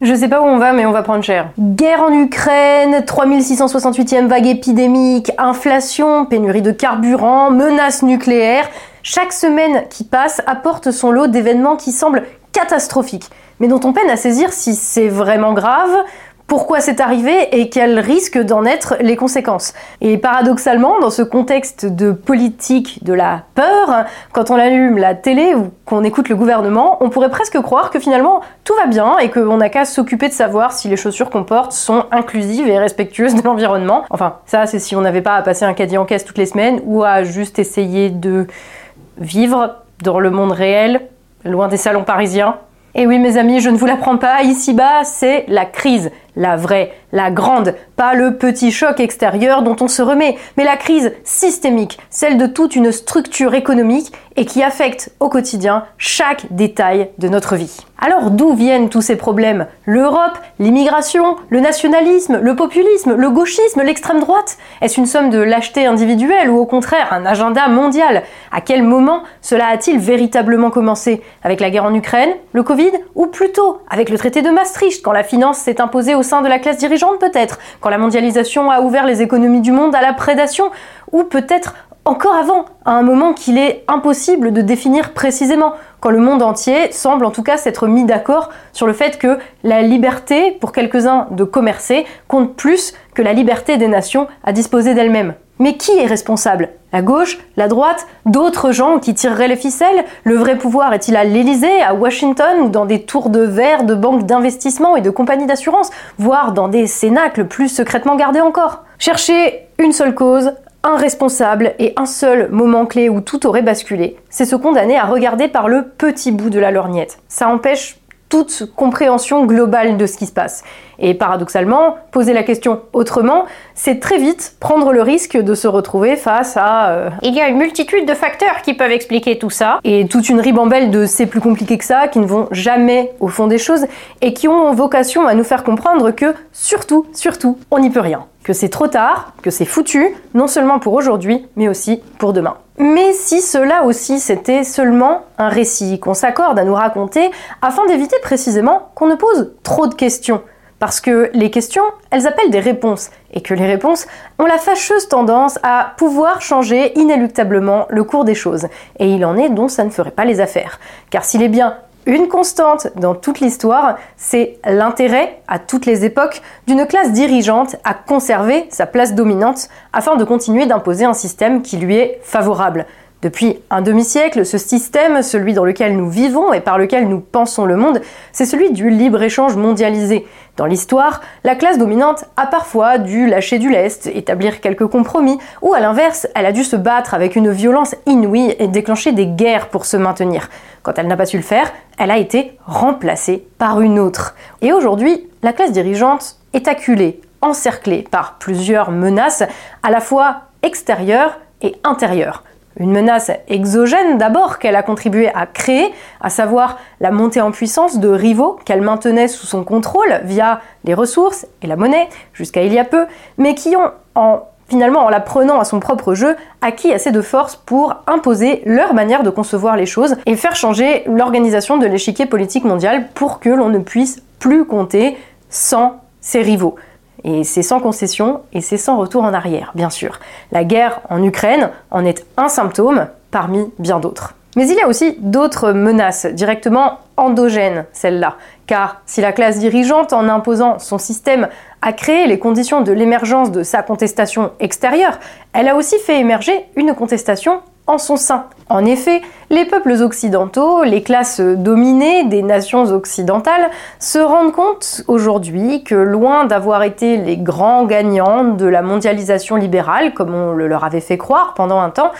Je sais pas où on va, mais on va prendre cher. Guerre en Ukraine, 3668e vague épidémique, inflation, pénurie de carburant, menaces nucléaires. Chaque semaine qui passe apporte son lot d'événements qui semblent catastrophiques, mais dont on peine à saisir si c'est vraiment grave pourquoi c'est arrivé et quels risquent d'en être les conséquences. Et paradoxalement, dans ce contexte de politique de la peur, quand on allume la télé ou qu'on écoute le gouvernement, on pourrait presque croire que finalement tout va bien et qu'on n'a qu'à s'occuper de savoir si les chaussures qu'on porte sont inclusives et respectueuses de l'environnement. Enfin, ça c'est si on n'avait pas à passer un caddie en caisse toutes les semaines ou à juste essayer de vivre dans le monde réel, loin des salons parisiens. Et oui mes amis, je ne vous l'apprends pas, ici-bas c'est la crise, la vraie, la grande, pas le petit choc extérieur dont on se remet, mais la crise systémique, celle de toute une structure économique et qui affecte au quotidien chaque détail de notre vie. Alors d'où viennent tous ces problèmes? L'Europe, l'immigration, le nationalisme, le populisme, le gauchisme, l'extrême droite? Est-ce une somme de lâcheté individuelle ou au contraire un agenda mondial? À quel moment cela a-t-il véritablement commencé? Avec la guerre en Ukraine, le Covid ou plutôt avec le traité de Maastricht quand la finance s'est imposée au de la classe dirigeante peut-être, quand la mondialisation a ouvert les économies du monde à la prédation, ou peut-être encore avant, à un moment qu'il est impossible de définir précisément, quand le monde entier semble en tout cas s'être mis d'accord sur le fait que la liberté pour quelques-uns de commercer compte plus que la liberté des nations à disposer d'elles-mêmes. Mais qui est responsable? La gauche La droite D'autres gens qui tireraient les ficelles? Le vrai pouvoir est-il à l'Élysée, à Washington ou dans des tours de verre de banques d'investissement et de compagnies d'assurance, voire dans des cénacles plus secrètement gardés encore? Chercher une seule cause, un responsable et un seul moment clé où tout aurait basculé, c'est se condamner à regarder par le petit bout de la lorgnette. Ça empêche toute compréhension globale de ce qui se passe. Et paradoxalement, poser la question autrement, c'est très vite prendre le risque de se retrouver face à... Euh, il y a une multitude de facteurs qui peuvent expliquer tout ça, et toute une ribambelle de c'est plus compliqué que ça, qui ne vont jamais au fond des choses, et qui ont vocation à nous faire comprendre que, surtout, surtout, on n'y peut rien. Que c'est trop tard, que c'est foutu, non seulement pour aujourd'hui, mais aussi pour demain. Mais si cela aussi c'était seulement un récit qu'on s'accorde à nous raconter afin d'éviter précisément qu'on ne pose trop de questions, parce que les questions, elles appellent des réponses, et que les réponses ont la fâcheuse tendance à pouvoir changer inéluctablement le cours des choses, et il en est dont ça ne ferait pas les affaires. Car s'il est bien une constante dans toute l'histoire, c'est l'intérêt, à toutes les époques, d'une classe dirigeante à conserver sa place dominante afin de continuer d'imposer un système qui lui est favorable. Depuis un demi-siècle, ce système, celui dans lequel nous vivons et par lequel nous pensons le monde, c'est celui du libre-échange mondialisé. Dans l'histoire, la classe dominante a parfois dû lâcher du lest, établir quelques compromis, ou à l'inverse, elle a dû se battre avec une violence inouïe et déclencher des guerres pour se maintenir. Quand elle n'a pas su le faire, elle a été remplacée par une autre. Et aujourd'hui, la classe dirigeante est acculée, encerclée par plusieurs menaces, à la fois extérieures et intérieures. Une menace exogène d'abord qu'elle a contribué à créer, à savoir la montée en puissance de rivaux qu'elle maintenait sous son contrôle via les ressources et la monnaie jusqu'à il y a peu, mais qui ont en finalement en la prenant à son propre jeu, acquis assez de force pour imposer leur manière de concevoir les choses et faire changer l'organisation de l'échiquier politique mondial pour que l'on ne puisse plus compter sans ses rivaux. Et c'est sans concession et c'est sans retour en arrière, bien sûr. La guerre en Ukraine en est un symptôme parmi bien d'autres. Mais il y a aussi d'autres menaces directement endogènes, celles-là. Car si la classe dirigeante, en imposant son système, a créé les conditions de l'émergence de sa contestation extérieure, elle a aussi fait émerger une contestation en son sein. En effet, les peuples occidentaux, les classes dominées des nations occidentales, se rendent compte aujourd'hui que loin d'avoir été les grands gagnants de la mondialisation libérale, comme on le leur avait fait croire pendant un temps,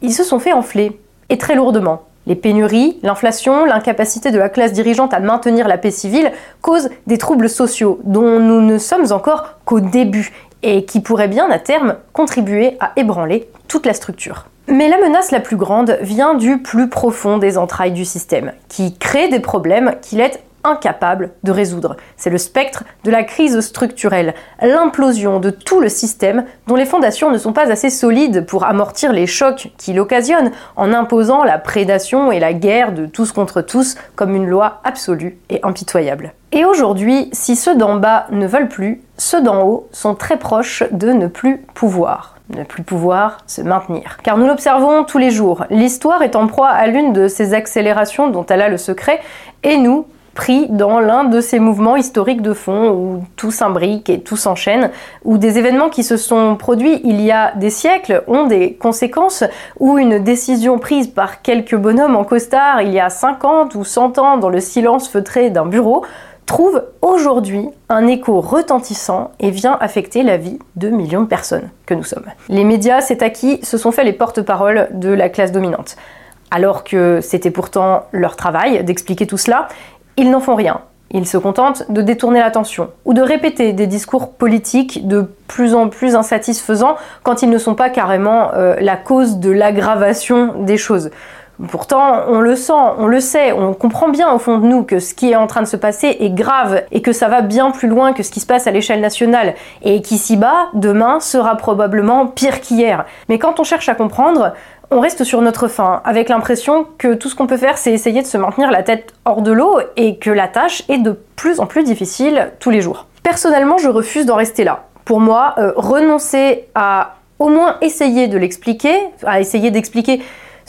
ils se sont fait enfler, et très lourdement. Les pénuries, l'inflation, l'incapacité de la classe dirigeante à maintenir la paix civile causent des troubles sociaux dont nous ne sommes encore qu'au début et qui pourraient bien à terme contribuer à ébranler toute la structure. Mais la menace la plus grande vient du plus profond des entrailles du système, qui crée des problèmes qu'il est incapables de résoudre. C'est le spectre de la crise structurelle, l'implosion de tout le système dont les fondations ne sont pas assez solides pour amortir les chocs qu'il occasionne en imposant la prédation et la guerre de tous contre tous comme une loi absolue et impitoyable. Et aujourd'hui, si ceux d'en bas ne veulent plus, ceux d'en haut sont très proches de ne plus pouvoir ne plus pouvoir se maintenir. Car nous l'observons tous les jours, l'histoire est en proie à l'une de ces accélérations dont elle a le secret, et nous, pris dans l'un de ces mouvements historiques de fond où tout s'imbrique et tout s'enchaîne, où des événements qui se sont produits il y a des siècles ont des conséquences, où une décision prise par quelques bonhommes en costard il y a 50 ou 100 ans dans le silence feutré d'un bureau trouve aujourd'hui un écho retentissant et vient affecter la vie de millions de personnes que nous sommes. Les médias, c'est acquis, se sont fait les porte-parole de la classe dominante. Alors que c'était pourtant leur travail d'expliquer tout cela, ils n'en font rien. Ils se contentent de détourner l'attention ou de répéter des discours politiques de plus en plus insatisfaisants quand ils ne sont pas carrément euh, la cause de l'aggravation des choses. Pourtant, on le sent, on le sait, on comprend bien au fond de nous que ce qui est en train de se passer est grave et que ça va bien plus loin que ce qui se passe à l'échelle nationale et qu'ici-bas, demain sera probablement pire qu'hier. Mais quand on cherche à comprendre, on reste sur notre faim, avec l'impression que tout ce qu'on peut faire, c'est essayer de se maintenir la tête hors de l'eau et que la tâche est de plus en plus difficile tous les jours. Personnellement, je refuse d'en rester là. Pour moi, euh, renoncer à au moins essayer de l'expliquer, à essayer d'expliquer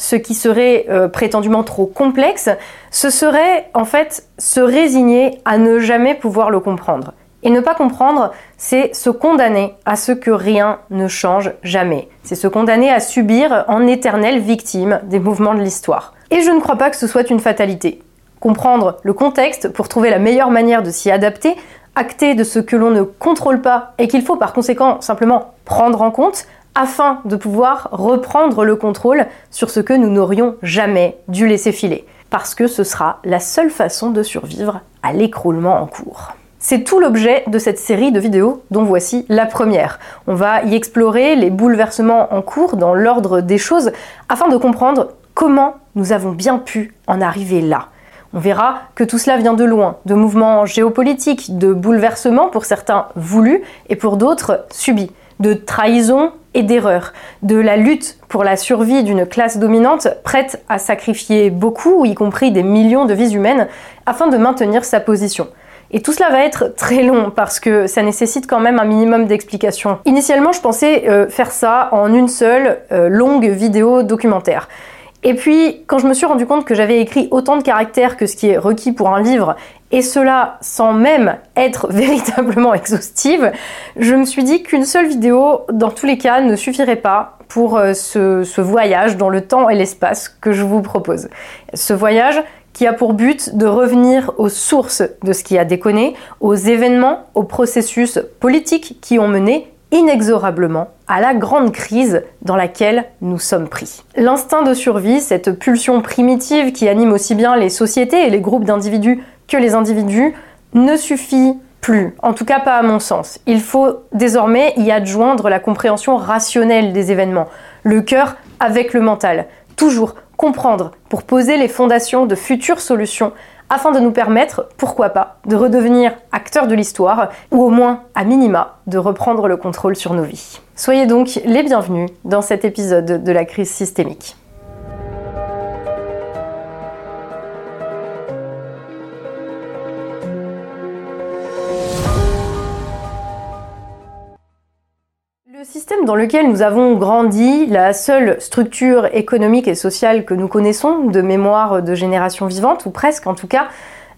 ce qui serait euh, prétendument trop complexe, ce serait en fait se résigner à ne jamais pouvoir le comprendre. Et ne pas comprendre, c'est se condamner à ce que rien ne change jamais. C'est se condamner à subir en éternelle victime des mouvements de l'histoire. Et je ne crois pas que ce soit une fatalité. Comprendre le contexte pour trouver la meilleure manière de s'y adapter, acter de ce que l'on ne contrôle pas et qu'il faut par conséquent simplement prendre en compte, afin de pouvoir reprendre le contrôle sur ce que nous n'aurions jamais dû laisser filer, parce que ce sera la seule façon de survivre à l'écroulement en cours. C'est tout l'objet de cette série de vidéos dont voici la première. On va y explorer les bouleversements en cours dans l'ordre des choses afin de comprendre comment nous avons bien pu en arriver là. On verra que tout cela vient de loin, de mouvements géopolitiques, de bouleversements pour certains voulus et pour d'autres subis, de trahison et d'erreur, de la lutte pour la survie d'une classe dominante prête à sacrifier beaucoup, y compris des millions de vies humaines, afin de maintenir sa position. Et tout cela va être très long parce que ça nécessite quand même un minimum d'explications. Initialement, je pensais euh, faire ça en une seule euh, longue vidéo documentaire. Et puis, quand je me suis rendu compte que j'avais écrit autant de caractères que ce qui est requis pour un livre, et cela sans même être véritablement exhaustive, je me suis dit qu'une seule vidéo, dans tous les cas, ne suffirait pas pour euh, ce, ce voyage dans le temps et l'espace que je vous propose. Ce voyage qui a pour but de revenir aux sources de ce qui a déconné, aux événements, aux processus politiques qui ont mené inexorablement à la grande crise dans laquelle nous sommes pris. L'instinct de survie, cette pulsion primitive qui anime aussi bien les sociétés et les groupes d'individus que les individus, ne suffit plus, en tout cas pas à mon sens. Il faut désormais y adjoindre la compréhension rationnelle des événements, le cœur avec le mental, toujours comprendre pour poser les fondations de futures solutions afin de nous permettre, pourquoi pas, de redevenir acteurs de l'histoire, ou au moins, à minima, de reprendre le contrôle sur nos vies. Soyez donc les bienvenus dans cet épisode de la crise systémique. Le système dans lequel nous avons grandi, la seule structure économique et sociale que nous connaissons de mémoire de génération vivante, ou presque en tout cas,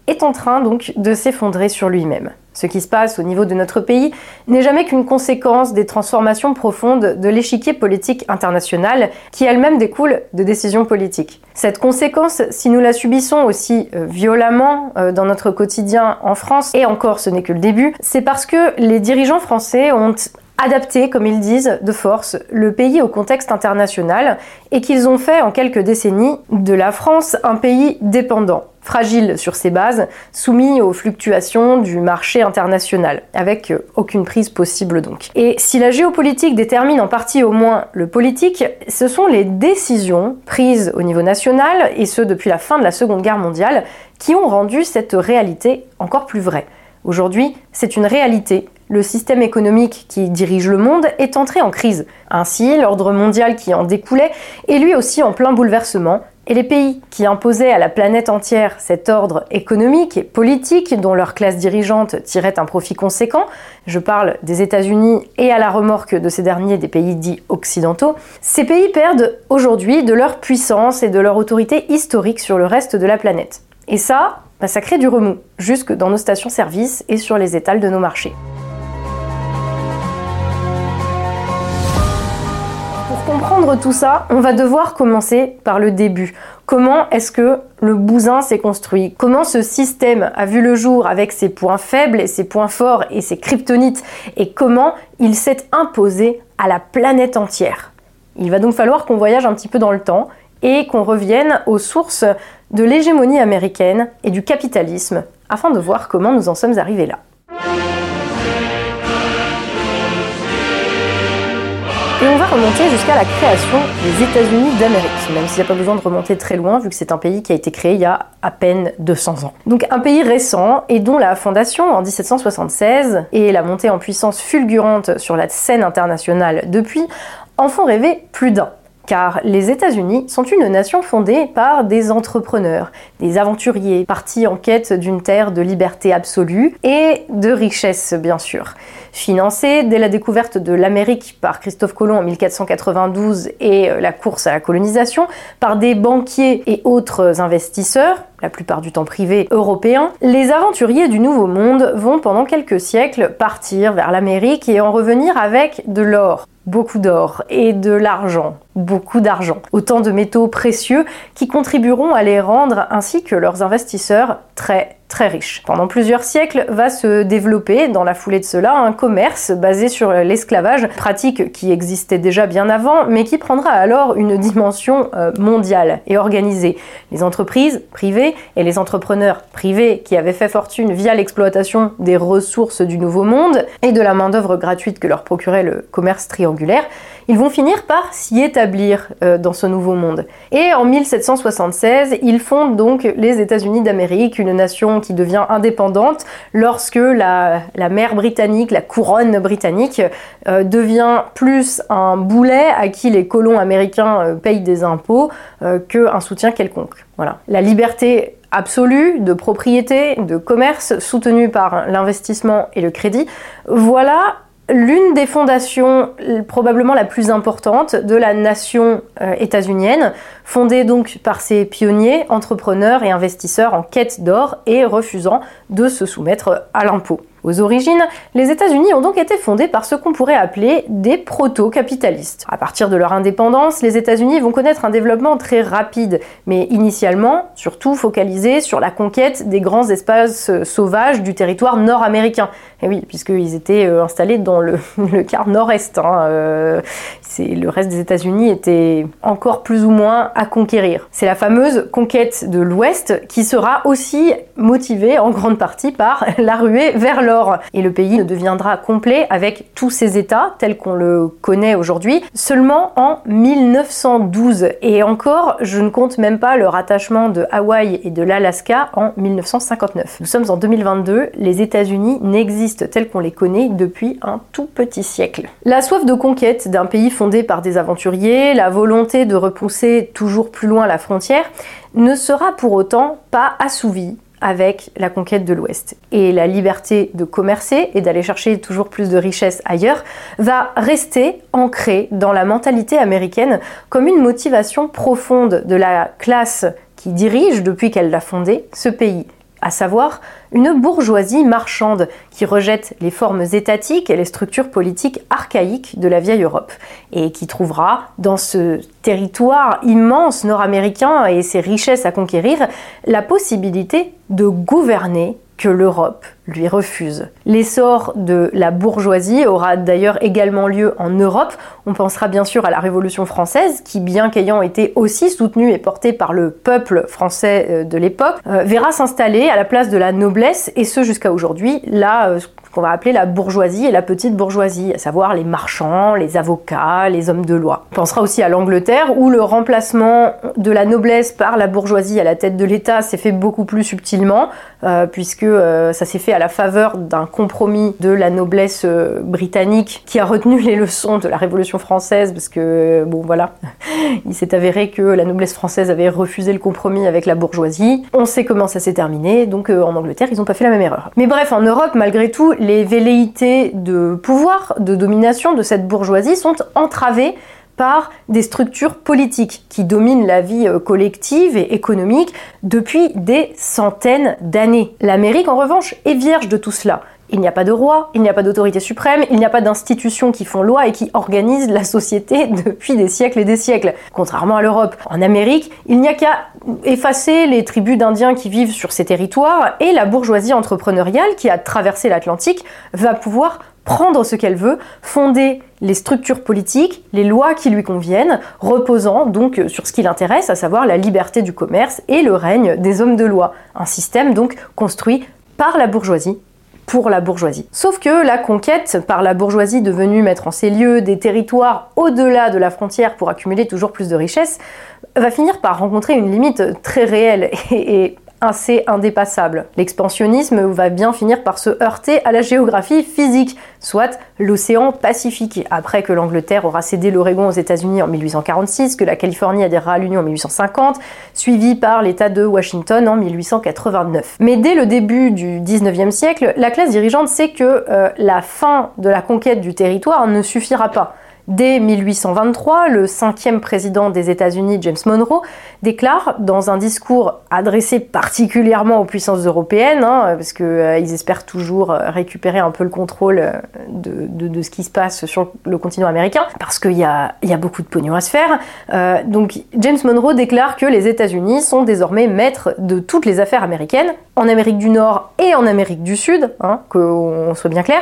est en train donc de s'effondrer sur lui-même. Ce qui se passe au niveau de notre pays n'est jamais qu'une conséquence des transformations profondes de l'échiquier politique international qui elle-même découle de décisions politiques. Cette conséquence, si nous la subissons aussi euh, violemment euh, dans notre quotidien en France, et encore ce n'est que le début, c'est parce que les dirigeants français ont adapter, comme ils disent, de force le pays au contexte international et qu'ils ont fait en quelques décennies de la France un pays dépendant. fragile sur ses bases, soumis aux fluctuations du marché international, avec euh, aucune prise possible donc. Et si la géopolitique détermine en partie au moins le politique, ce sont les décisions prises au niveau national, et ce depuis la fin de la Seconde Guerre mondiale, qui ont rendu cette réalité encore plus vraie. Aujourd'hui, c'est une réalité. Le système économique qui dirige le monde est entré en crise. Ainsi, l'ordre mondial qui en découlait est lui aussi en plein bouleversement, et les pays qui imposaient à la planète entière cet ordre économique et politique dont leur classe dirigeante tirait un profit conséquent, je parle des États-Unis et à la remorque de ces derniers des pays dits occidentaux, ces pays perdent aujourd'hui de leur puissance et de leur autorité historique sur le reste de la planète. Et ça, bah, ça crée du remous, jusque dans nos stations-service et sur les étals de nos marchés. Comprendre tout ça, on va devoir commencer par le début. Comment est-ce que le bousin s'est construit? Comment ce système a vu le jour avec ses points faibles et ses points forts et ses kryptonites? Et comment il s'est imposé à la planète entière? Il va donc falloir qu'on voyage un petit peu dans le temps et qu'on revienne aux sources de l'hégémonie américaine et du capitalisme afin de voir comment nous en sommes arrivés là. Et on va remonter jusqu'à la création des États-Unis d'Amérique, même s'il n'y a pas besoin de remonter très loin, vu que c'est un pays qui a été créé il y a à peine 200 ans. Donc un pays récent et dont la fondation en 1776 et la montée en puissance fulgurante sur la scène internationale depuis en font rêver plus d'un car les États-Unis sont une nation fondée par des entrepreneurs, des aventuriers partis en quête d'une terre de liberté absolue et de richesse bien sûr. Financés dès la découverte de l'Amérique par Christophe Colomb en 1492 et euh, la course à la colonisation par des banquiers et autres investisseurs, la plupart du temps privés européens, les aventuriers du Nouveau Monde vont pendant quelques siècles partir vers l'Amérique et en revenir avec de l'or, beaucoup d'or et de l'argent, beaucoup d'argent. Autant de métaux précieux qui contribueront à les rendre ainsi que leurs investisseurs très très riches. Pendant plusieurs siècles va se développer dans la foulée de cela un commerce basé sur l'esclavage, pratique qui existait déjà bien avant mais qui prendra alors une dimension euh, mondiale et organisée. Les entreprises privées et les entrepreneurs privés qui avaient fait fortune via l'exploitation des ressources du Nouveau Monde et de la main-d'œuvre gratuite que leur procurait le commerce triangulaire ils vont finir par s'y établir euh, dans ce nouveau monde. Et en 1776, ils fondent donc les États-Unis d'Amérique, une nation qui devient indépendante lorsque la, mer britannique, la couronne britannique, euh, devient plus un boulet à qui les colons américains euh, payent des impôts qu'un soutien quelconque. Voilà. La liberté absolue de propriété, de commerce, soutenue par l'investissement et le crédit, voilà l'une des fondations probablement la plus importante de la nation euh, états-unienne, fondée donc par ses pionniers, entrepreneurs et investisseurs en quête d'or et refusant de se soumettre à l'impôt. Aux origines, les États-Unis ont donc été fondés par ce qu'on pourrait appeler des proto-capitalistes. À partir de leur indépendance, les États-Unis vont connaître un développement très rapide, mais initialement surtout focalisé sur la conquête des grands espaces sauvages du territoire nord-américain. Et oui, puisqu'ils étaient euh, installés dans le, quart nord-est. Hein, euh, le reste des États-Unis était encore plus ou moins à conquérir. C'est la fameuse conquête de l'Ouest qui sera aussi motivée en grande partie par la ruée vers l'Or et le pays ne deviendra complet avec tous ses États tels qu'on le connaît aujourd'hui seulement en 1912. Et encore, je ne compte même pas le rattachement de Hawaï et de l'Alaska en 1959. Nous sommes en 2022, les États-Unis n'existent tels qu'on les connaît depuis un tout petit siècle. La soif de conquête d'un pays fondé par des aventuriers, la volonté de repousser toujours plus loin la frontière, ne sera pour autant pas assouvie avec la conquête de l'Ouest. Et la liberté de commercer et d'aller chercher toujours plus de richesses ailleurs va rester ancrée dans la mentalité américaine comme une motivation profonde de la classe qui dirige depuis qu'elle l'a fondé ce pays à savoir une bourgeoisie marchande qui rejette les formes étatiques et les structures politiques archaïques de la vieille Europe, et qui trouvera dans ce territoire immense nord-américain et ses richesses à conquérir la possibilité de gouverner que l'Europe lui refuse. L'essor de la bourgeoisie aura d'ailleurs également lieu en Europe. On pensera bien sûr à la Révolution française, qui bien qu'ayant été aussi soutenue et portée par le peuple français euh, de l'époque, euh, verra s'installer à la place de la noblesse, et ce jusqu'à aujourd'hui, là, euh, qu'on va appeler la bourgeoisie et la petite bourgeoisie, à savoir les marchands, les avocats, les hommes de loi. On pensera aussi à l'Angleterre, où le remplacement de la noblesse par la bourgeoisie à la tête de l'État s'est fait beaucoup plus subtilement, puisque ça s'est fait à la faveur d'un compromis de la noblesse euh, britannique qui a retenu les leçons de la Révolution française, parce que, bon voilà, il s'est avéré que la noblesse française avait refusé le compromis avec la bourgeoisie. On sait comment ça s'est terminé, donc en Angleterre, ils n'ont pas fait la même erreur. Mais bref, en Europe, malgré tout, les velléités de pouvoir, de domination de cette bourgeoisie sont entravées par des structures politiques qui dominent la vie euh, collective et économique depuis des centaines d'années. L'Amérique, en revanche, est vierge de tout cela. Il n'y a pas de roi, il n'y a pas d'autorité suprême, il n'y a pas d'institutions qui font loi et qui organisent la société depuis des siècles et des siècles. Contrairement à l'Europe. En Amérique, il n'y a qu'à effacer les tribus d'Indiens qui vivent sur ces territoires et la bourgeoisie entrepreneuriale qui a traversé l'Atlantique va pouvoir prendre ce qu'elle veut, fonder les structures politiques, les lois qui lui conviennent, reposant donc sur ce qui l'intéresse, à savoir la liberté du commerce et le règne des hommes de loi. Un système donc construit par la bourgeoisie pour la bourgeoisie. Sauf que la conquête par la bourgeoisie devenue mettre en ses lieux des territoires au-delà de la frontière pour accumuler toujours plus de richesses va finir par rencontrer une limite très réelle et, assez indépassable. L'expansionnisme va bien finir par se heurter à la géographie physique, soit l'océan Pacifique. Après que l'Angleterre aura cédé l'Oregon aux États-Unis en 1846, que la Californie adhérera à l'Union en 1850, suivi par l'État de Washington en 1889. Mais dès le début du 19e siècle, la classe dirigeante sait que euh, la fin de la conquête du territoire ne suffira pas. Dès 1823, le cinquième président des États-Unis, James Monroe, déclare dans un discours adressé particulièrement aux puissances européennes, hein, parce qu'ils euh, espèrent toujours euh, récupérer un peu le contrôle euh, de, ce qui se passe sur le continent américain, parce qu'il y a, beaucoup de pognon à se faire. donc James Monroe déclare que les États-Unis sont désormais maîtres de toutes les affaires américaines, en Amérique du Nord et en Amérique du Sud, hein, qu'on soit bien clair,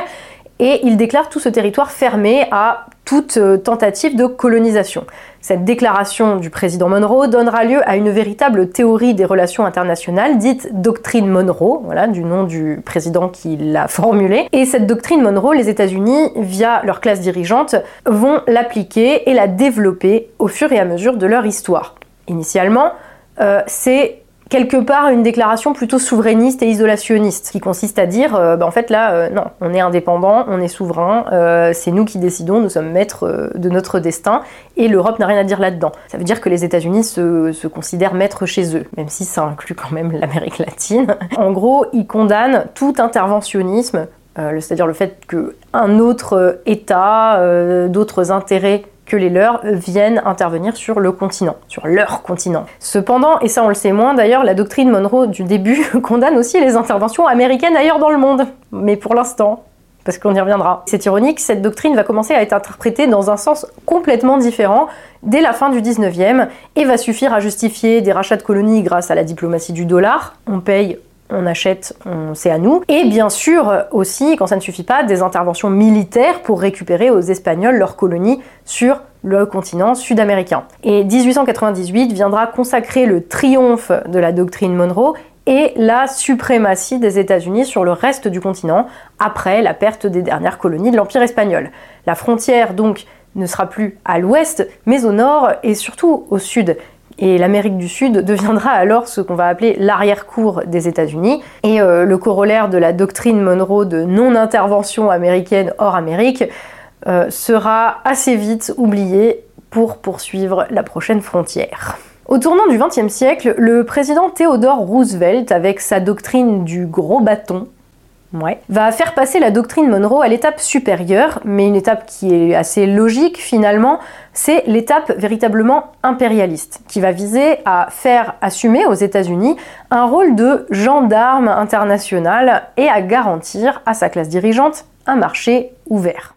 et il déclare tout ce territoire fermé à toute euh, tentative de colonisation. Cette déclaration du président Monroe donnera lieu à une véritable théorie des relations internationales, dite doctrine Monroe, voilà, du nom du président qui l'a formulée. Et cette doctrine Monroe, les États-Unis, via leur classe dirigeante, vont l'appliquer et la développer au fur et à mesure de leur histoire. Initialement, euh, c'est quelque part une déclaration plutôt souverainiste et isolationniste, qui consiste à dire, euh, bah, en fait là, euh, non, on est indépendant, on est souverain, euh, c'est nous qui décidons, nous sommes maîtres de notre destin, et l'Europe n'a rien à dire là-dedans. Ça veut dire que les États-Unis se, se, considèrent maîtres chez eux, même si ça inclut quand même l'Amérique latine. en gros, ils condamnent tout interventionnisme, c'est-à-dire le fait qu'un autre État, d'autres intérêts que les leurs viennent intervenir sur le continent, sur leur continent. Cependant, et ça on le sait moins d'ailleurs, la doctrine Monroe du début condamne aussi les interventions américaines ailleurs dans le monde. Mais pour l'instant, parce qu'on y reviendra. C'est ironique, cette doctrine va commencer à être interprétée dans un sens complètement différent dès la fin du 19e et va suffire à justifier des rachats de colonies grâce à la diplomatie du dollar. On paye on achète, c'est à nous. Et bien sûr aussi, quand ça ne suffit pas, des interventions militaires pour récupérer aux Espagnols leurs colonies sur le continent sud-américain. Et 1898 viendra consacrer le triomphe de la doctrine Monroe et la suprématie des États-Unis sur le reste du continent après la perte des dernières colonies de l'Empire espagnol. La frontière donc ne sera plus à l'ouest, mais au nord et surtout au sud. Et l'Amérique du Sud deviendra alors ce qu'on va appeler l'arrière-cour des États-Unis. Et euh, le corollaire de la doctrine Monroe de non-intervention américaine hors Amérique euh, sera assez vite oublié pour poursuivre la prochaine frontière. Au tournant du XXe siècle, le président Theodore Roosevelt, avec sa doctrine du gros bâton, va faire passer la doctrine Monroe à l'étape supérieure, mais une étape qui est assez logique finalement, c'est l'étape véritablement impérialiste, qui va viser à faire assumer aux États-Unis un rôle de gendarme international et à garantir à sa classe dirigeante un marché ouvert.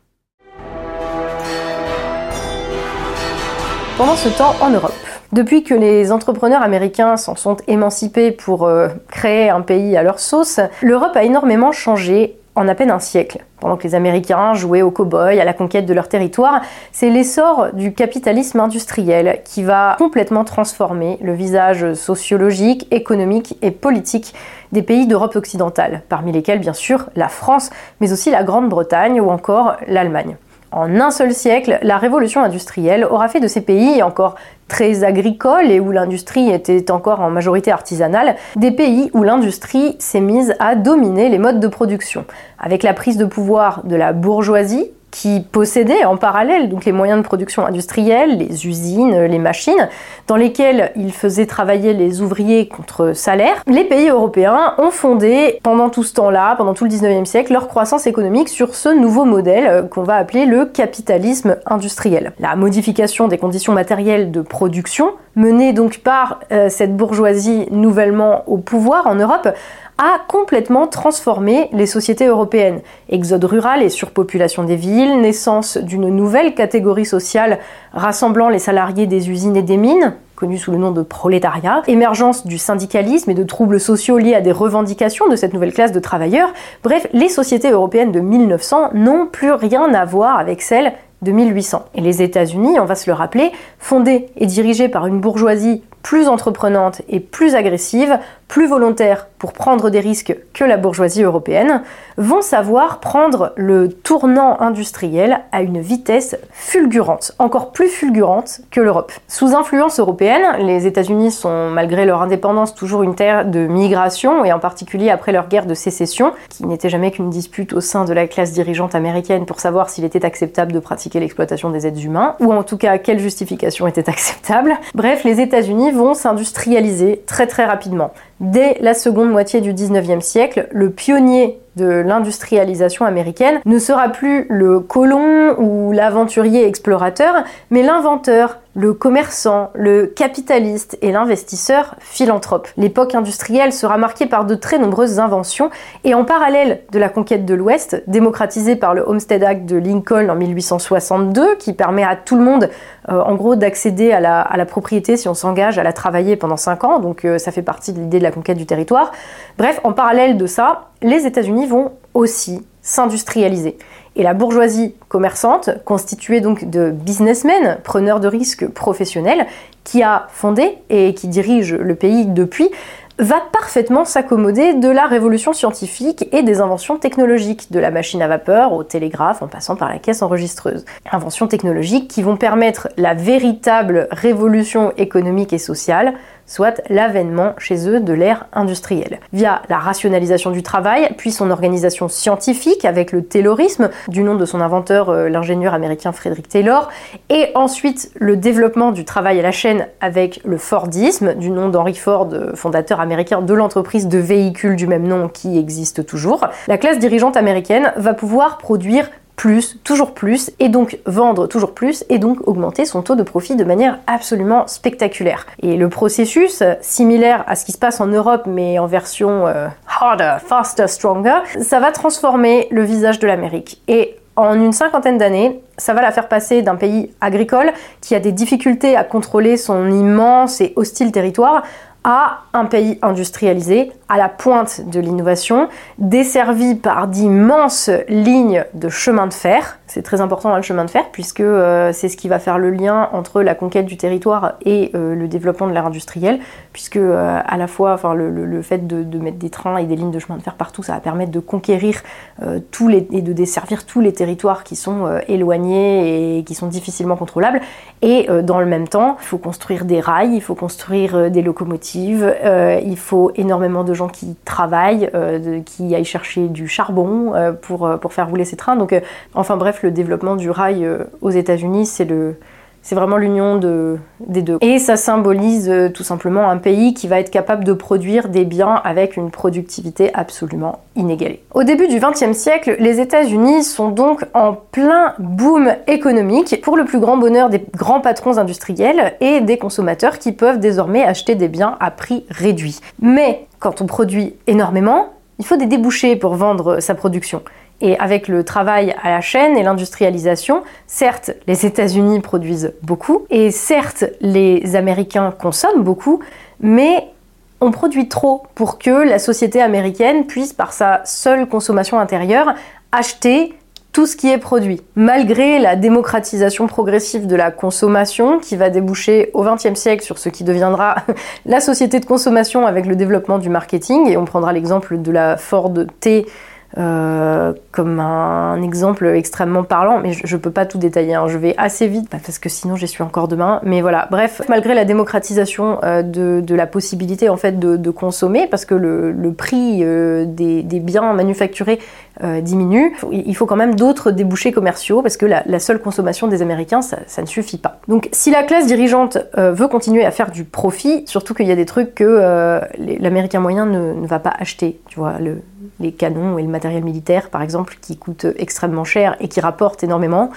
Pendant ce temps, en Europe, Depuis que les entrepreneurs américains s'en sont émancipés pour euh, créer un pays à leur sauce, l'Europe a énormément changé en à peine un siècle. Pendant que les Américains jouaient aux cow-boys, à la conquête de leur territoire, c'est l'essor du capitalisme industriel qui va complètement transformer le visage sociologique, économique et politique des pays d'Europe occidentale, parmi lesquels bien sûr la France, mais aussi la Grande-Bretagne ou encore l'Allemagne. En un seul siècle, la révolution industrielle aura fait de ces pays encore très agricoles et où l'industrie était encore en majorité artisanale, des pays où l'industrie s'est mise à dominer les modes de production. Avec la prise de pouvoir de la bourgeoisie, qui possédaient en parallèle donc les moyens de production industrielle, les usines, les machines, dans lesquelles ils faisaient travailler les ouvriers contre salaire, les pays européens ont fondé pendant tout ce temps-là, pendant tout le 19e siècle, leur croissance économique sur ce nouveau modèle qu'on va appeler le capitalisme industriel. La modification des conditions matérielles de production, menée donc par euh, cette bourgeoisie nouvellement au pouvoir en Europe, a complètement transformé les sociétés européennes. Exode rural et surpopulation des villes, naissance d'une nouvelle catégorie sociale rassemblant les salariés des usines et des mines, connue sous le nom de prolétariat, émergence du syndicalisme et de troubles sociaux liés à des revendications de cette nouvelle classe de travailleurs. Bref, les sociétés européennes de 1900 n'ont plus rien à voir avec celles de 1800. Et les États-Unis, on va se le rappeler, fondés et dirigés par une bourgeoisie plus entreprenante et plus agressive, plus volontaire pour prendre des risques que la bourgeoisie européenne, vont savoir prendre le tournant industriel à une vitesse fulgurante, encore plus fulgurante que l'Europe. Sous influence européenne, les États-Unis sont, malgré leur indépendance, toujours une terre de migration, et en particulier après leur guerre de sécession, qui n'était jamais qu'une dispute au sein de la classe dirigeante américaine pour savoir s'il était acceptable de pratiquer l'exploitation des êtres humains, ou en tout cas quelle justification était acceptable. Bref, les États-Unis vont s'industrialiser très très rapidement. Dès la seconde moitié du 19e siècle, le pionnier de l'industrialisation américaine ne sera plus le colon ou l'aventurier explorateur, mais l'inventeur, le commerçant, le capitaliste et l'investisseur philanthrope. L'époque industrielle sera marquée par de très nombreuses inventions et en parallèle de la conquête de l'Ouest, démocratisée par le Homestead Act de Lincoln en 1862, qui permet à tout le monde, euh, en gros, d'accéder à la, propriété si on s'engage à la travailler pendant 5 ans, donc euh, ça fait partie de l'idée de la conquête du territoire. Bref, en parallèle de ça, les États-Unis vont aussi s'industrialiser. Et la bourgeoisie commerçante, constituée donc de businessmen, preneurs de risques professionnels, qui a fondé et qui dirige le pays depuis, va parfaitement s'accommoder de la révolution scientifique et des inventions technologiques, de la machine à vapeur au télégraphe en passant par la caisse enregistreuse. Inventions technologiques qui vont permettre la véritable révolution économique et sociale soit l'avènement chez eux de l'ère industrielle. Via la rationalisation du travail, puis son organisation scientifique avec le taylorisme, du nom de son inventeur, euh, l'ingénieur américain Frederick Taylor, et ensuite le développement du travail à la chaîne avec le Fordisme, du nom d'Henry Ford, euh, fondateur américain de l'entreprise de véhicules du même nom qui existe toujours. La classe dirigeante américaine va pouvoir produire plus, toujours plus, et donc vendre toujours plus, et donc augmenter son taux de profit de manière absolument spectaculaire. Et le processus, similaire à ce qui se passe en Europe, mais en version euh, harder, faster, stronger, ça va transformer le visage de l'Amérique. Et en une cinquantaine d'années, ça va la faire passer d'un pays agricole qui a des difficultés à contrôler son immense et hostile territoire à un pays industrialisé, à la pointe de l'innovation, desservi par d'immenses lignes de chemin de fer. C'est très important dans le chemin de fer puisque euh, c'est ce qui va faire le lien entre la conquête du territoire et euh, le développement de l'ère industrielle, puisque euh, à la fois, enfin, le, fait de, mettre des trains et des lignes de chemin de fer partout, ça va permettre de conquérir tous les et de desservir tous les territoires qui sont éloignés et qui sont difficilement contrôlables. Et dans le même temps, il faut construire des rails, il faut construire des locomotives, il faut énormément de gens qui travaillent, qui aillent chercher du charbon pour, pour faire rouler ces trains. Donc, enfin bref, le développement du rail aux États-Unis, c'est le c'est vraiment l'union de, des deux. Et ça symbolise euh, tout simplement un pays qui va être capable de produire des biens avec une productivité absolument inégalée. Au début du XXe siècle, les États-Unis sont donc en plein boom économique pour le plus grand bonheur des grands patrons industriels et des consommateurs qui peuvent désormais acheter des biens à prix réduit. Mais quand on produit énormément, il faut des débouchés pour vendre sa production. Et avec le travail à la chaîne et l'industrialisation, certes, les États-Unis produisent beaucoup, et certes, les Américains consomment beaucoup, mais on produit trop pour que la société américaine puisse, par sa seule consommation intérieure, acheter tout ce qui est produit. Malgré la démocratisation progressive de la consommation qui va déboucher au XXe siècle sur ce qui deviendra la société de consommation avec le développement du marketing, et on prendra l'exemple de la Ford T euh, comme un exemple extrêmement parlant, mais je, ne peux pas tout détailler, hein. je vais assez vite bah, parce que sinon j'y suis encore demain. Mais voilà, bref, malgré la démocratisation euh, de, la possibilité en fait de, consommer, parce que le, prix euh, des, biens manufacturés diminue, il faut quand même d'autres débouchés commerciaux parce que la, seule consommation des Américains, ça, ne suffit pas. Donc si la classe dirigeante veut continuer à faire du profit, surtout qu'il y a des trucs que l'Américain moyen ne, ne va pas acheter, tu vois, le les canons et le matériel militaire, par exemple, qui coûtent extrêmement cher et qui rapportent énormément.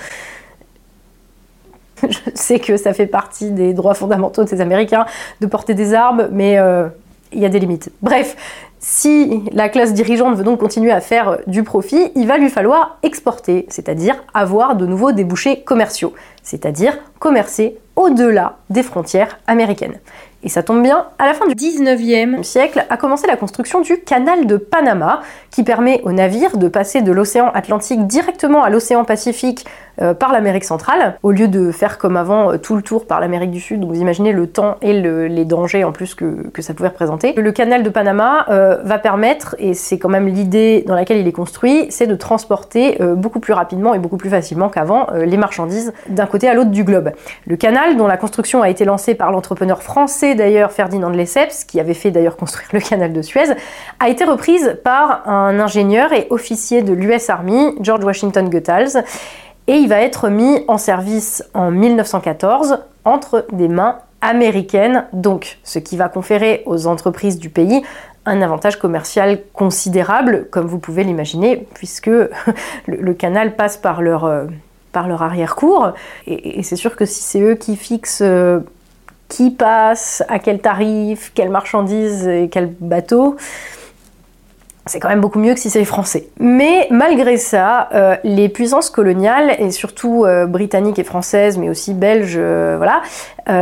Je sais que ça fait partie des droits fondamentaux de ces Américains de porter des armes, mais euh, il y a des limites. Bref, si la classe dirigeante veut donc continuer à faire du profit, il va lui falloir exporter, c'est-à-dire avoir de nouveaux débouchés commerciaux, c'est-à-dire commercer au-delà des frontières américaines. Et ça tombe bien, à la fin du 19e siècle a commencé la construction du canal de Panama, qui permet aux navires de passer de l'océan Atlantique directement à l'océan Pacifique par l'Amérique centrale, au lieu de faire comme avant euh, tout le tour par l'Amérique du Sud. Donc vous imaginez le temps et les dangers en plus que, ça pouvait représenter. Le canal de Panama euh, va permettre, et c'est quand même l'idée dans laquelle il est construit, c'est de transporter beaucoup plus rapidement et beaucoup plus facilement qu'avant les marchandises d'un côté à l'autre du globe. Le canal, dont la construction a été lancée par l'entrepreneur français d'ailleurs Ferdinand Lesseps, qui avait fait d'ailleurs construire le canal de Suez, a été reprise par un ingénieur et officier de l'US Army, George Washington Goethals et il va être mis en service en 1914 entre des mains américaines, donc ce qui va conférer aux entreprises du pays un avantage commercial considérable, comme vous pouvez l'imaginer, puisque le, canal passe par leur, euh, arrière-cour, et, c'est sûr que si c'est eux qui fixent euh, qui passe, à quel tarif, quelles marchandises et quel bateau, c'est quand même beaucoup mieux que si c'est Français. Mais malgré ça, euh, les puissances coloniales, et surtout euh, britanniques et françaises, mais aussi belges, euh, voilà,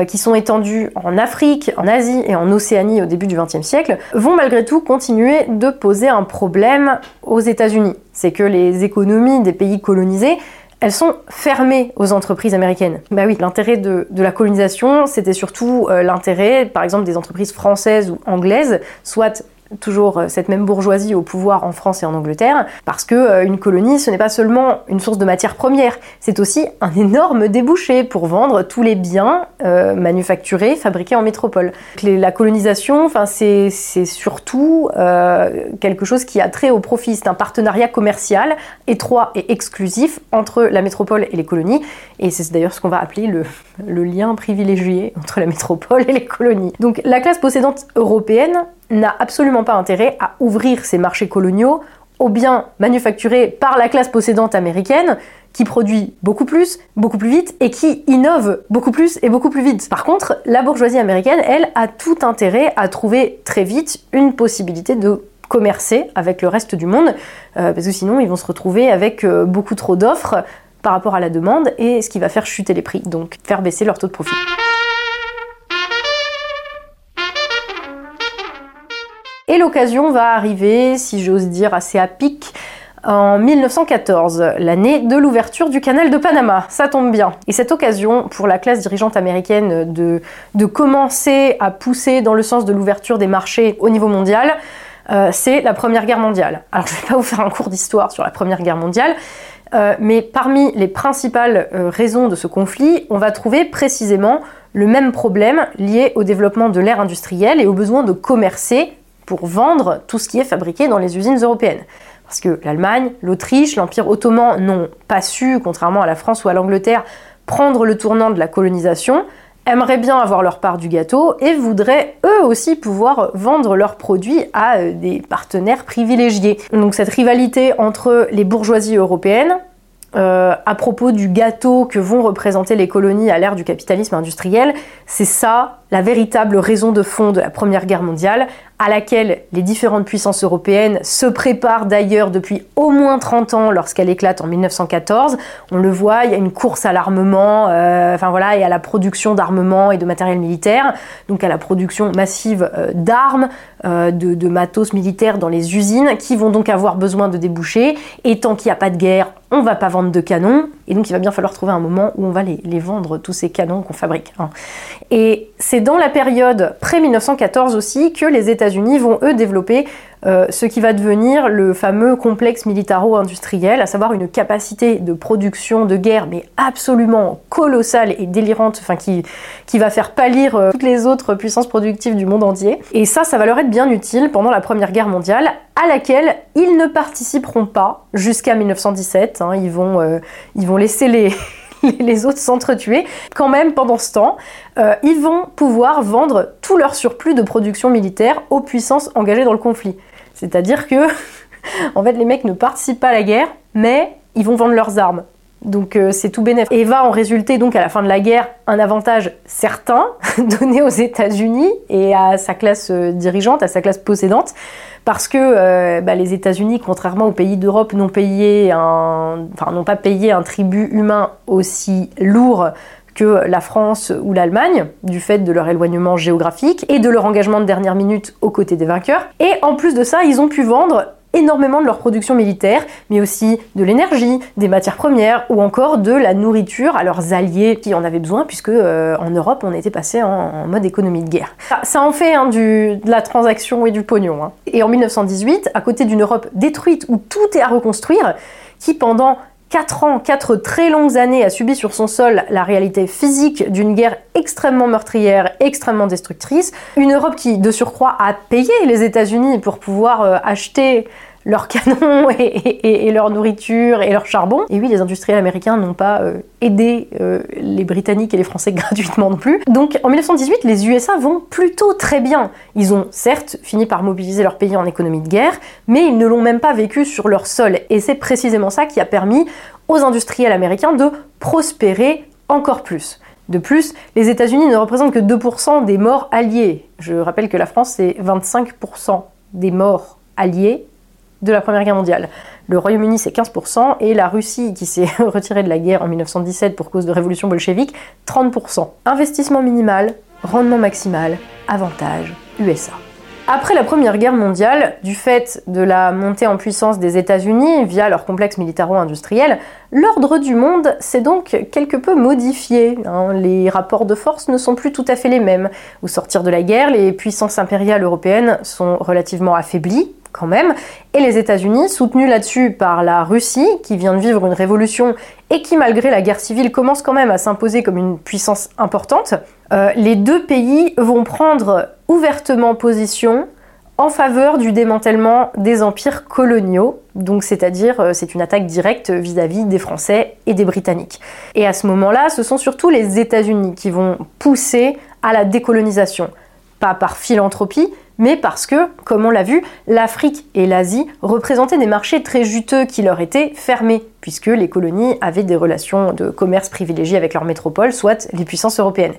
qui sont étendues en Afrique, en Asie et en Océanie au début du XXe siècle, vont malgré tout continuer de poser un problème aux États-Unis. C'est que les économies des pays colonisés elles sont fermées aux entreprises américaines. Bah oui, l'intérêt de, la colonisation, c'était surtout l'intérêt, par exemple, des entreprises françaises ou anglaises, soit toujours euh, cette même bourgeoisie au pouvoir en France et en Angleterre, parce que euh, une colonie, ce n'est pas seulement une source de matière première, c'est aussi un énorme débouché pour vendre tous les biens euh, manufacturés, fabriqués en métropole. la colonisation, enfin, c'est surtout quelque chose qui a trait au profit. C'est un partenariat commercial étroit et exclusif entre la métropole et les colonies, et c'est d'ailleurs ce qu'on va appeler le, le lien privilégié entre la métropole et les colonies. Donc la classe possédante européenne n'a absolument pas intérêt à ouvrir ses marchés coloniaux aux biens manufacturés par la classe possédante américaine qui produit beaucoup plus, beaucoup plus vite et qui innove beaucoup plus et beaucoup plus vite. Par contre, la bourgeoisie américaine, elle, a tout intérêt à trouver très vite une possibilité de commercer avec le reste du monde, euh, parce que sinon ils vont se retrouver avec euh, beaucoup trop d'offres par rapport à la demande et ce qui va faire chuter les prix, donc faire baisser leur taux de profit. Et l'occasion va arriver, si j'ose dire, assez à pic, en 1914, l'année de l'ouverture du canal de Panama. Ça tombe bien. Et cette occasion pour la classe dirigeante américaine de, de commencer à pousser dans le sens de l'ouverture des marchés au niveau mondial, euh, c'est la Première Guerre mondiale. Alors je ne vais pas vous faire un cours d'histoire sur la Première Guerre mondiale, euh, mais parmi les principales euh, raisons de ce conflit, on va trouver précisément le même problème lié au développement de l'ère industrielle et au besoin de commercer pour vendre tout ce qui est fabriqué dans les usines européennes. Parce que l'Allemagne, l'Autriche, l'Empire ottoman n'ont pas su, contrairement à la France ou à l'Angleterre, prendre le tournant de la colonisation, aimeraient bien avoir leur part du gâteau et voudraient eux aussi pouvoir vendre leurs produits à euh, des partenaires privilégiés. Donc cette rivalité entre les bourgeoisies européennes, euh, à propos du gâteau que vont représenter les colonies à l'ère du capitalisme industriel, c'est ça la véritable raison de fond de la Première Guerre mondiale, à laquelle les différentes puissances européennes se préparent d'ailleurs depuis au moins 30 ans lorsqu'elle éclate en 1914. On le voit, il y a une course à l'armement, euh, enfin voilà, et à la production d'armement et de matériel militaire, donc à la production massive euh, d'armes, de, de, matos militaires dans les usines, qui vont donc avoir besoin de déboucher. Et tant qu'il n'y a pas de guerre, on va pas vendre de canons, et donc il va bien falloir trouver un moment où on va les, vendre, tous ces canons qu'on fabrique. Hein. Et c'est dans la période pré-1914 aussi que les États-Unis vont, eux, développer euh, ce qui va devenir le fameux complexe militaro-industriel, à savoir une capacité de production de guerre, mais absolument colossale et délirante, enfin qui, qui va faire pâlir euh, toutes les autres puissances productives du monde entier. Et ça, ça va leur être bien utile pendant la Première Guerre mondiale, à laquelle ils ne participeront pas jusqu'à 1917. Hein. ils, vont, euh, ils vont laisser les, les autres s'entretuer. Quand même, pendant ce temps, ils vont pouvoir vendre tout leur surplus de production militaire aux puissances engagées dans le conflit. C'est-à-dire que, en fait, les mecs ne participent pas à la guerre, mais ils vont vendre leurs armes. Donc euh, c'est tout bénéfique. Et va en résulter donc à la fin de la guerre un avantage certain donné aux États-Unis et à sa classe euh, dirigeante, à sa classe possédante, parce que euh, bah, les États-Unis, contrairement aux pays d'Europe, n'ont n'ont pas payé un tribut humain aussi lourd que la France ou l'Allemagne, du fait de leur éloignement géographique et de leur engagement de dernière minute aux côtés des vainqueurs. Et en plus de ça, ils ont pu vendre énormément de leur production militaire, mais aussi de l'énergie, des matières premières ou encore de la nourriture à leurs alliés qui en avaient besoin, puisque euh, en Europe on était passé en, mode économie de guerre. Ça, en fait hein, du, de la transaction et du pognon. Hein. Et en 1918, à côté d'une Europe détruite où tout est à reconstruire, qui pendant 4 ans, 4 très longues années a subi sur son sol la réalité physique d'une guerre extrêmement meurtrière, extrêmement destructrice. Une Europe qui, de surcroît, a payé les États-Unis pour pouvoir euh, acheter leurs canons et, leur nourriture et leur charbon. Et oui, les industriels américains n'ont pas euh, aidé euh, les Britanniques et les Français gratuitement non plus. Donc en 1918, les USA vont plutôt très bien. Ils ont certes fini par mobiliser leur pays en économie de guerre, mais ils ne l'ont même pas vécu sur leur sol. Et c'est précisément ça qui a permis aux industriels américains de prospérer encore plus. De plus, les États-Unis ne représentent que 2% des morts alliés. Je rappelle que la France, c'est 25% des morts alliés de la Première Guerre mondiale. Le Royaume-Uni, c'est 15%, et la Russie, qui s'est retirée de la guerre en 1917 pour cause de révolution bolchevique, 30%. Investissement minimal, rendement maximal, avantage USA. Après la Première Guerre mondiale, du fait de la montée en puissance des États-Unis via leur complexe militaro-industriel, l'ordre du monde s'est donc quelque peu modifié. Hein. Les rapports de force ne sont plus tout à fait les mêmes. Au sortir de la guerre, les puissances impériales européennes sont relativement affaiblies, même, et les États-Unis, soutenus là-dessus par la Russie, qui vient de vivre une révolution et qui, malgré la guerre civile, commence quand même à s'imposer comme une puissance importante, euh, les deux pays vont prendre ouvertement position en faveur du démantèlement des empires coloniaux, donc c'est-à-dire euh, c'est une attaque directe vis-à-vis des Français et des Britanniques. Et à ce moment-là, ce sont surtout les États-Unis qui vont pousser à la décolonisation, pas par philanthropie, mais parce que, comme on l'a vu, l'Afrique et l'Asie représentaient des marchés très juteux qui leur étaient fermés, puisque les colonies avaient des relations de commerce privilégiées avec leur métropole, soit les puissances européennes.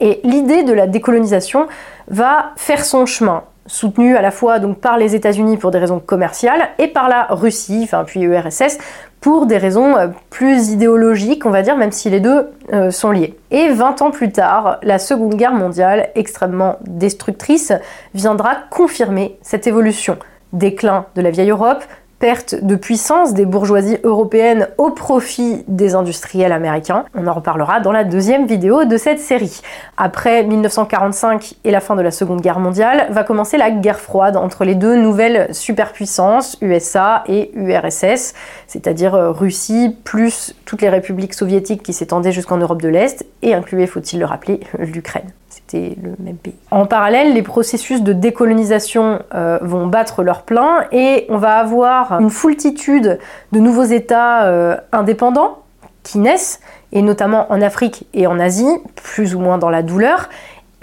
Et l'idée de la décolonisation va faire son chemin soutenu à la fois donc par les États-Unis pour des raisons commerciales et par la Russie, enfin puis URSS pour des raisons euh, plus idéologiques, on va dire, même si les deux euh, sont liés. Et 20 ans plus tard, la Seconde Guerre mondiale, extrêmement destructrice, viendra confirmer cette évolution. Déclin de la vieille Europe, perte de puissance des bourgeoisies européennes au profit des industriels américains. On en reparlera dans la deuxième vidéo de cette série. Après 1945 et la fin de la Seconde Guerre mondiale, va commencer la guerre froide entre les deux nouvelles superpuissances, USA et URSS, c'est-à-dire euh, Russie plus toutes les républiques soviétiques qui s'étendaient jusqu'en Europe de l'Est et incluait, faut-il le rappeler, l'Ukraine c'était le même pays. En parallèle, les processus de décolonisation euh, vont battre leur plein et on va avoir une foultitude de nouveaux États euh, indépendants qui naissent, et notamment en Afrique et en Asie, plus ou moins dans la douleur.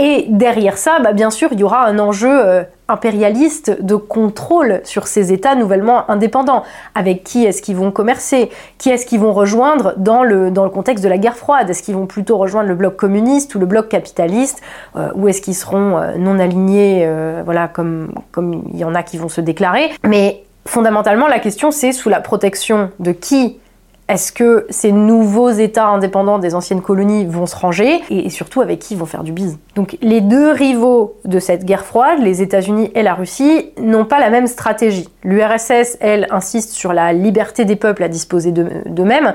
Et derrière ça, bah, bien sûr, il y aura un enjeu euh, impérialiste de contrôle sur ces États nouvellement indépendants. Avec qui est-ce qu'ils vont commercer? Qui est-ce qu'ils vont rejoindre dans le, dans le contexte de la guerre froide? Est-ce qu'ils vont plutôt rejoindre le bloc communiste ou le bloc capitaliste? Euh, Ou est-ce qu'ils seront euh, non alignés, voilà, comme, comme il y en a qui vont se déclarer? Mais fondamentalement, la question c'est sous la protection de qui? Est-ce que ces nouveaux États indépendants des anciennes colonies vont se ranger et surtout avec qui vont faire du bise Donc les deux rivaux de cette guerre froide, les États-Unis et la Russie, n'ont pas la même stratégie. L'URSS, elle, insiste sur la liberté des peuples à disposer d'eux-mêmes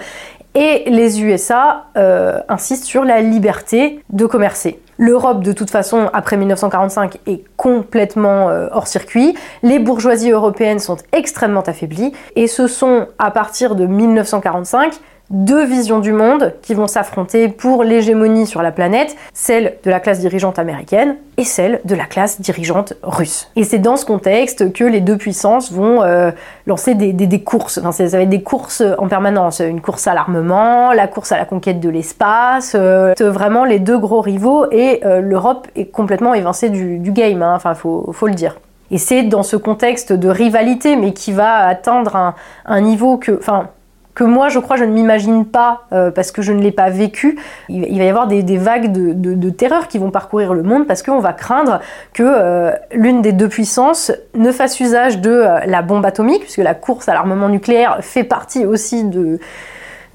et les USA euh, insistent sur la liberté de commercer. L'Europe, de toute façon, après 1945, est complètement euh, hors circuit. Les bourgeoisies européennes sont extrêmement affaiblies. Et ce sont, à partir de 1945, deux visions du monde qui vont s'affronter pour l'hégémonie sur la planète, celle de la classe dirigeante américaine et celle de la classe dirigeante russe. Et c'est dans ce contexte que les deux puissances vont euh, lancer des, courses. Enfin, ça va être des courses en permanence. Une course à l'armement, la course à la conquête de l'espace, euh, vraiment les deux gros rivaux et euh, l'Europe est complètement évincée du, game, hein. enfin faut, le dire. Et c'est dans ce contexte de rivalité, mais qui va atteindre un, un niveau que, enfin, que moi, je crois, je ne m'imagine pas euh, parce que je ne l'ai pas vécu. Il, va y avoir des, vagues de, terreur qui vont parcourir le monde parce qu'on va craindre que euh, l'une des deux puissances ne fasse usage de euh, la bombe atomique, puisque la course à l'armement nucléaire fait partie aussi de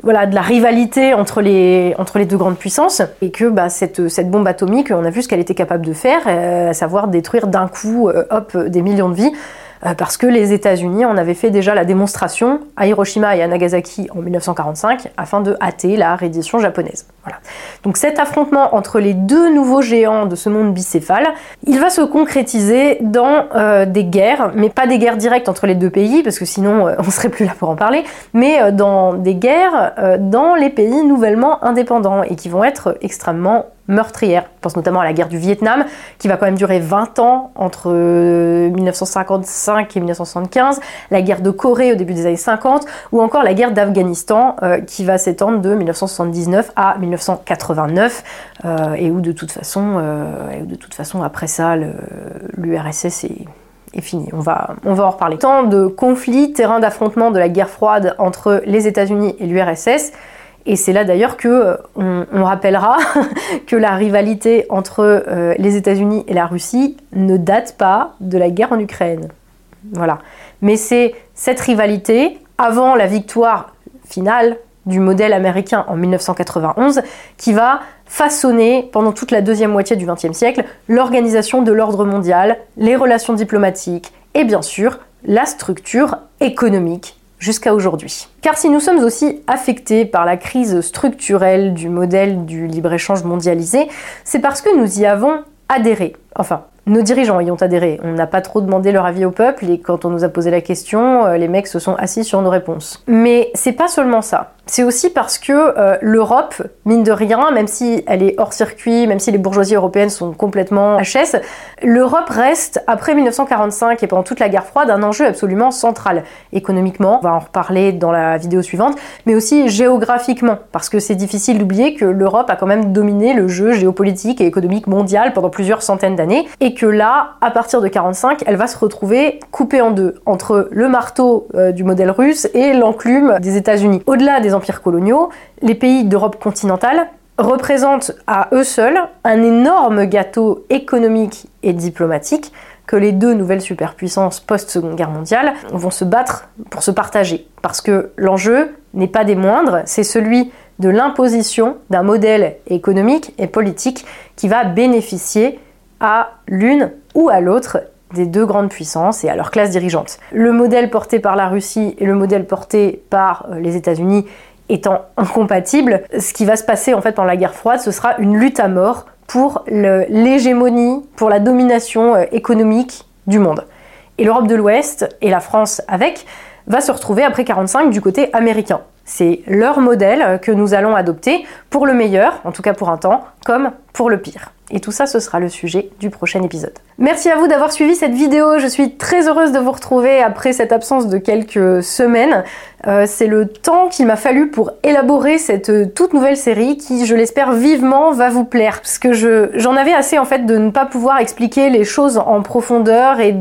voilà, de la rivalité entre les, entre les deux grandes puissances, et que bah, cette, cette bombe atomique, on a vu ce qu'elle était capable de faire, à savoir détruire d'un coup, hop, des millions de vies. Euh, parce que les États-Unis en avaient fait déjà la démonstration à Hiroshima et à Nagasaki en 1945 afin de hâter la reddition japonaise. Voilà. Donc cet affrontement entre les deux nouveaux géants de ce monde bicéphale, il va se concrétiser dans euh, des guerres, mais pas des guerres directes entre les deux pays, parce que sinon euh, on serait plus là pour en parler, mais dans des guerres dans les pays nouvellement indépendants et qui vont être extrêmement meurtrière. Je pense notamment à la guerre du Vietnam, qui va quand même durer 20 ans entre 1955 euh, et 1975, la guerre de Corée au début des années 50, ou encore la guerre d'Afghanistan, euh, qui va s'étendre de 1979 à 1989, euh, et où de toute façon, de toute façon après ça, l'URSS est fini. On va, on va en reparler. Tant de conflits, terrain d'affrontement de la guerre froide entre les États-Unis et l'URSS, et c'est là d'ailleurs que euh, on, rappellera que la rivalité entre euh, les États-Unis et la Russie ne date pas de la guerre en Ukraine. Voilà. Mais c'est cette rivalité avant la victoire finale du modèle américain en 1991 qui va façonner pendant toute la deuxième moitié du XXe siècle l'organisation de l'ordre mondial, les relations diplomatiques et bien sûr la structure économique jusqu'à aujourd'hui. Car si nous sommes aussi affectés par la crise structurelle du modèle du libre-échange mondialisé, c'est parce que nous y avons adhéré. Enfin, nos dirigeants y ont adhéré. On n'a pas trop demandé leur avis au peuple et quand on nous a posé la question, euh, les mecs se sont assis sur nos réponses. Mais c'est pas seulement ça. C'est aussi parce que euh, l'Europe, mine de rien, même si elle est hors circuit, même si les bourgeoisies européennes sont complètement HS, l'Europe reste, après 1945 et pendant toute la guerre froide, un enjeu absolument central. Économiquement, on va en reparler dans la vidéo suivante, mais aussi géographiquement, parce que c'est difficile d'oublier que l'Europe a quand même dominé le jeu géopolitique et économique mondial pendant plusieurs centaines d'années, et que là, à partir de 45, elle va se retrouver coupée en deux, entre le marteau euh, du modèle russe et l'enclume des États-Unis. Au-delà des empires coloniaux, les pays d'Europe continentale représentent à eux seuls un énorme gâteau économique et diplomatique que les deux nouvelles superpuissances post-seconde guerre mondiale vont se battre pour se partager. Parce que l'enjeu n'est pas des moindres, c'est celui de l'imposition d'un modèle économique et politique qui va bénéficier à l'une ou à l'autre des deux grandes puissances et à leur classe dirigeante. Le modèle porté par la Russie et le modèle porté par euh, les États-Unis étant incompatibles, ce qui va se passer en fait pendant la guerre froide, ce sera une lutte à mort pour l'hégémonie, pour la domination euh, économique du monde. Et l'Europe de l'Ouest, et la France avec, va se retrouver après 45 du côté américain. C'est leur modèle que nous allons adopter pour le meilleur, en tout cas pour un temps, comme pour le pire. Et tout ça, ce sera le sujet du prochain épisode. Merci à vous d'avoir suivi cette vidéo. Je suis très heureuse de vous retrouver après cette absence de quelques semaines. Euh, c'est le temps qu'il m'a fallu pour élaborer cette euh, toute nouvelle série qui, je l'espère vivement, va vous plaire. Parce que j'en avais assez en fait de ne pas pouvoir expliquer les choses en profondeur et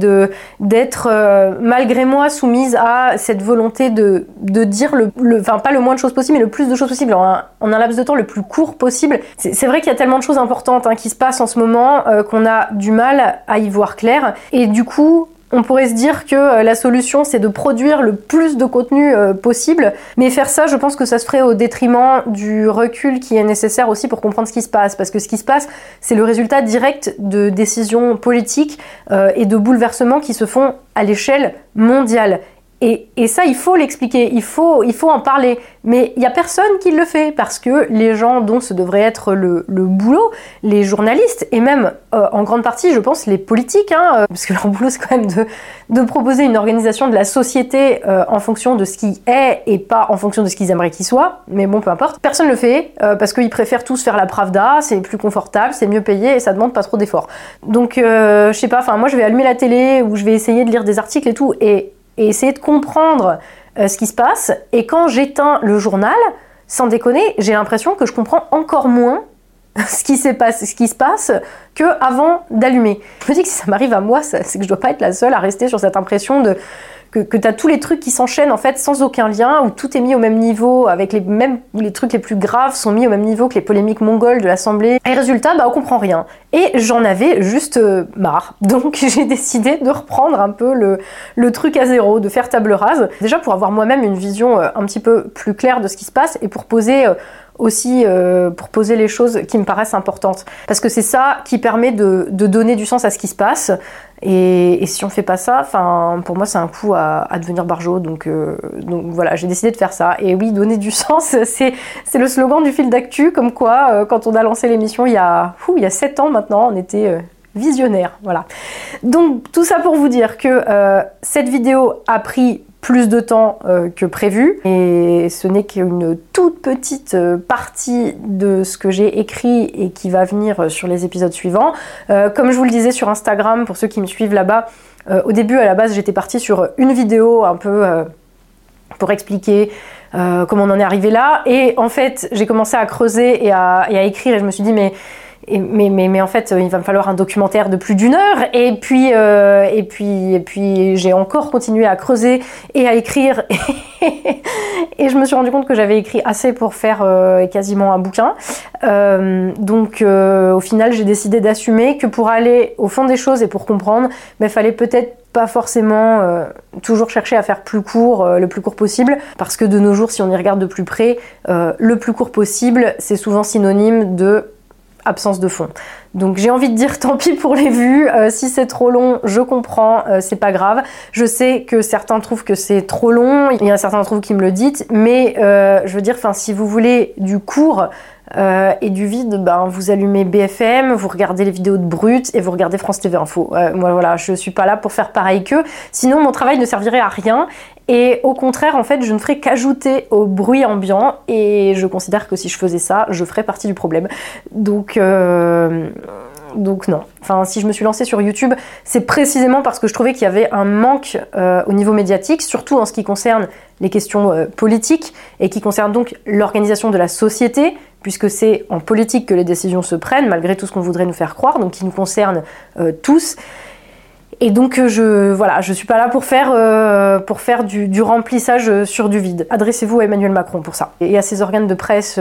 d'être euh, malgré moi soumise à cette volonté de, de dire le, enfin pas le moins de choses possible, mais le plus de choses possible en un, en un laps de temps le plus court possible. C'est vrai qu'il y a tellement de choses importantes hein, qui se passent en ce moment qu'on a du mal à y voir clair. Et du coup, on pourrait se dire que euh, la solution c'est de produire le plus de contenu euh, possible, mais faire ça, je pense que ça se ferait au détriment du recul qui est nécessaire aussi pour comprendre ce qui se passe, parce que ce qui se passe, c'est le résultat direct de décisions politiques euh, et de bouleversements qui se font à l'échelle mondiale. Et, ça, il faut l'expliquer, il faut, il faut en parler. Mais il n'y a personne qui le fait parce que les gens dont ce devrait être le, boulot, les journalistes et même euh, en grande partie, je pense, les politiques, hein, euh, parce que leur boulot c'est quand même de, proposer une organisation de la société euh, en fonction de ce qui est et pas en fonction de ce qu'ils aimeraient qu'il soit. Mais bon, peu importe. Personne ne le fait parce qu'ils préfèrent tous faire la pravda, c'est plus confortable, c'est mieux payé et ça demande pas trop d'efforts. Donc, je sais pas, enfin, moi je vais allumer la télé ou je vais essayer de lire des articles et tout et et essayer de comprendre euh, ce qui se passe. Et quand j'éteins le journal, sans déconner, j'ai l'impression que je comprends encore moins ce qui, se passe que avant d'allumer. Je me dis que si ça m'arrive à moi, c'est que je dois pas être la seule à rester sur cette impression de que, que tu tous les trucs qui s'enchaînent en fait sans aucun lien, où tout est mis au même niveau, avec les mêmes les trucs les plus graves sont mis au même niveau que les polémiques mongoles de l'Assemblée. Et résultat, bah on comprend rien. Et j'en avais juste euh, marre. Donc j'ai décidé de reprendre un peu le, le truc à zéro, de faire table rase. Déjà pour avoir moi-même une vision euh, un petit peu plus claire de ce qui se passe et pour poser euh, aussi pour poser les choses qui me paraissent importantes. Parce que c'est ça qui permet de, de, donner du sens à ce qui se passe. Et, si on fait pas ça, enfin, pour moi, c'est un coup à, devenir barjot. Donc, euh, donc voilà, j'ai décidé de faire ça. Et oui, donner du sens, c'est, le slogan du fil d'actu, comme quoi, euh, quand on a lancé l'émission il y a, il y a 7 ans maintenant, on était euh, visionnaire. Voilà. Donc, tout ça pour vous dire que cette vidéo a pris plus de temps euh, que prévu et ce n'est qu'une toute petite euh, partie de ce que j'ai écrit et qui va venir sur les épisodes suivants. Euh, comme je vous le disais sur Instagram, pour ceux qui me suivent là-bas, au début à la base j'étais partie sur une vidéo un peu pour expliquer comment on en est arrivé là et en fait j'ai commencé à creuser et à écrire et je me suis dit mais mais, mais, en fait, il va me falloir un documentaire de plus d'une heure. Et puis, euh, et puis, et puis j'ai encore continué à creuser et à écrire. et je me suis rendu compte que j'avais écrit assez pour faire euh, quasiment un bouquin. Euh, donc, au final, j'ai décidé d'assumer que pour aller au fond des choses et pour comprendre, il fallait peut-être pas forcément toujours chercher à faire plus court, le plus court possible, parce que de nos jours, si on y regarde de plus près, le plus court possible, c'est souvent synonyme de absence de fond. Donc j'ai envie de dire tant pis pour les vues, euh, si c'est trop long, je comprends, euh, c'est pas grave. Je sais que certains trouvent que c'est trop long, il y a certains trouvent qui me le disent, mais euh, je veux dire, si vous voulez du court, et du vide, ben, vous allumez BFM, vous regardez les vidéos de Brut et vous regardez France TV Info. moi voilà, je suis pas là pour faire pareil qu'eux. Sinon mon travail ne servirait à rien et au contraire, en fait, je ne ferais qu'ajouter au bruit ambiant et je considère que si je faisais ça, je ferais partie du problème. Donc, euh, donc non. Enfin, si je me suis lancée sur YouTube, c'est précisément parce que je trouvais qu'il y avait un manque euh, au niveau médiatique, surtout en ce qui concerne les questions euh, politiques et qui concerne donc l'organisation de la société, puisque c'est en politique que les décisions se prennent, malgré tout ce qu'on voudrait nous faire croire, donc qui nous concerne tous. Et donc euh, je voilà, je suis pas là pour faire euh, pour faire du, remplissage euh, sur du vide. Adressez-vous à Emmanuel Macron pour ça et à ses organes de presse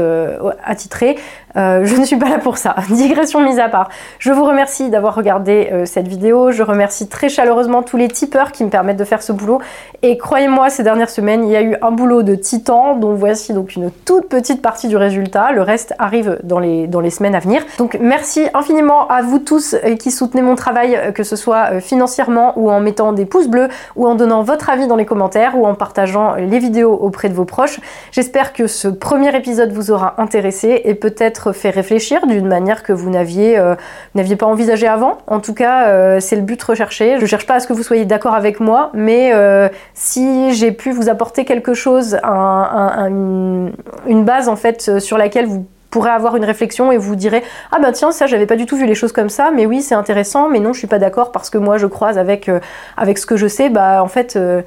attitrés. je ne suis pas là pour ça. Digression mise à part. Je vous remercie d'avoir regardé cette vidéo. Je remercie très chaleureusement tous les tipeurs qui me permettent de faire ce boulot. Et croyez-moi, ces dernières semaines, il y a eu un boulot de titan dont voici donc une toute petite partie du résultat. Le reste arrive dans les dans les semaines à venir. Donc merci infiniment à vous tous qui soutenez mon travail, que ce soit financièrement ou en mettant des pouces bleus ou en donnant votre avis dans les commentaires ou en partageant les vidéos auprès de vos proches. J'espère que ce premier épisode vous aura intéressé et peut-être fait réfléchir d'une manière que vous n'aviez euh, pas envisagé avant. En tout cas, euh, c'est le but recherché. Je cherche pas à ce que vous soyez d'accord avec moi, mais euh, si j'ai pu vous apporter quelque chose, une base en fait sur laquelle vous pourrez avoir une réflexion et vous direz ah ben tiens ça j'avais pas du tout vu les choses comme ça mais oui c'est intéressant mais non je suis pas d'accord parce que moi je croise avec euh, ce que je sais bah en fait euh,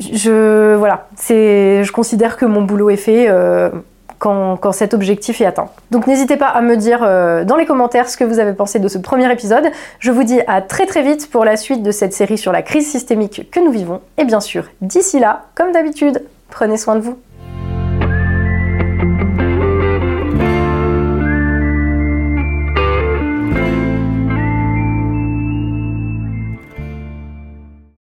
je voilà c'est je considère que mon boulot est fait euh, quand, quand, cet objectif est atteint. Donc n'hésitez pas à me dire dans les commentaires ce que vous avez pensé de ce premier épisode. Je vous dis à très très vite pour la suite de cette série sur la crise systémique que nous vivons. Et bien sûr, d'ici là, comme d'habitude, prenez soin de vous.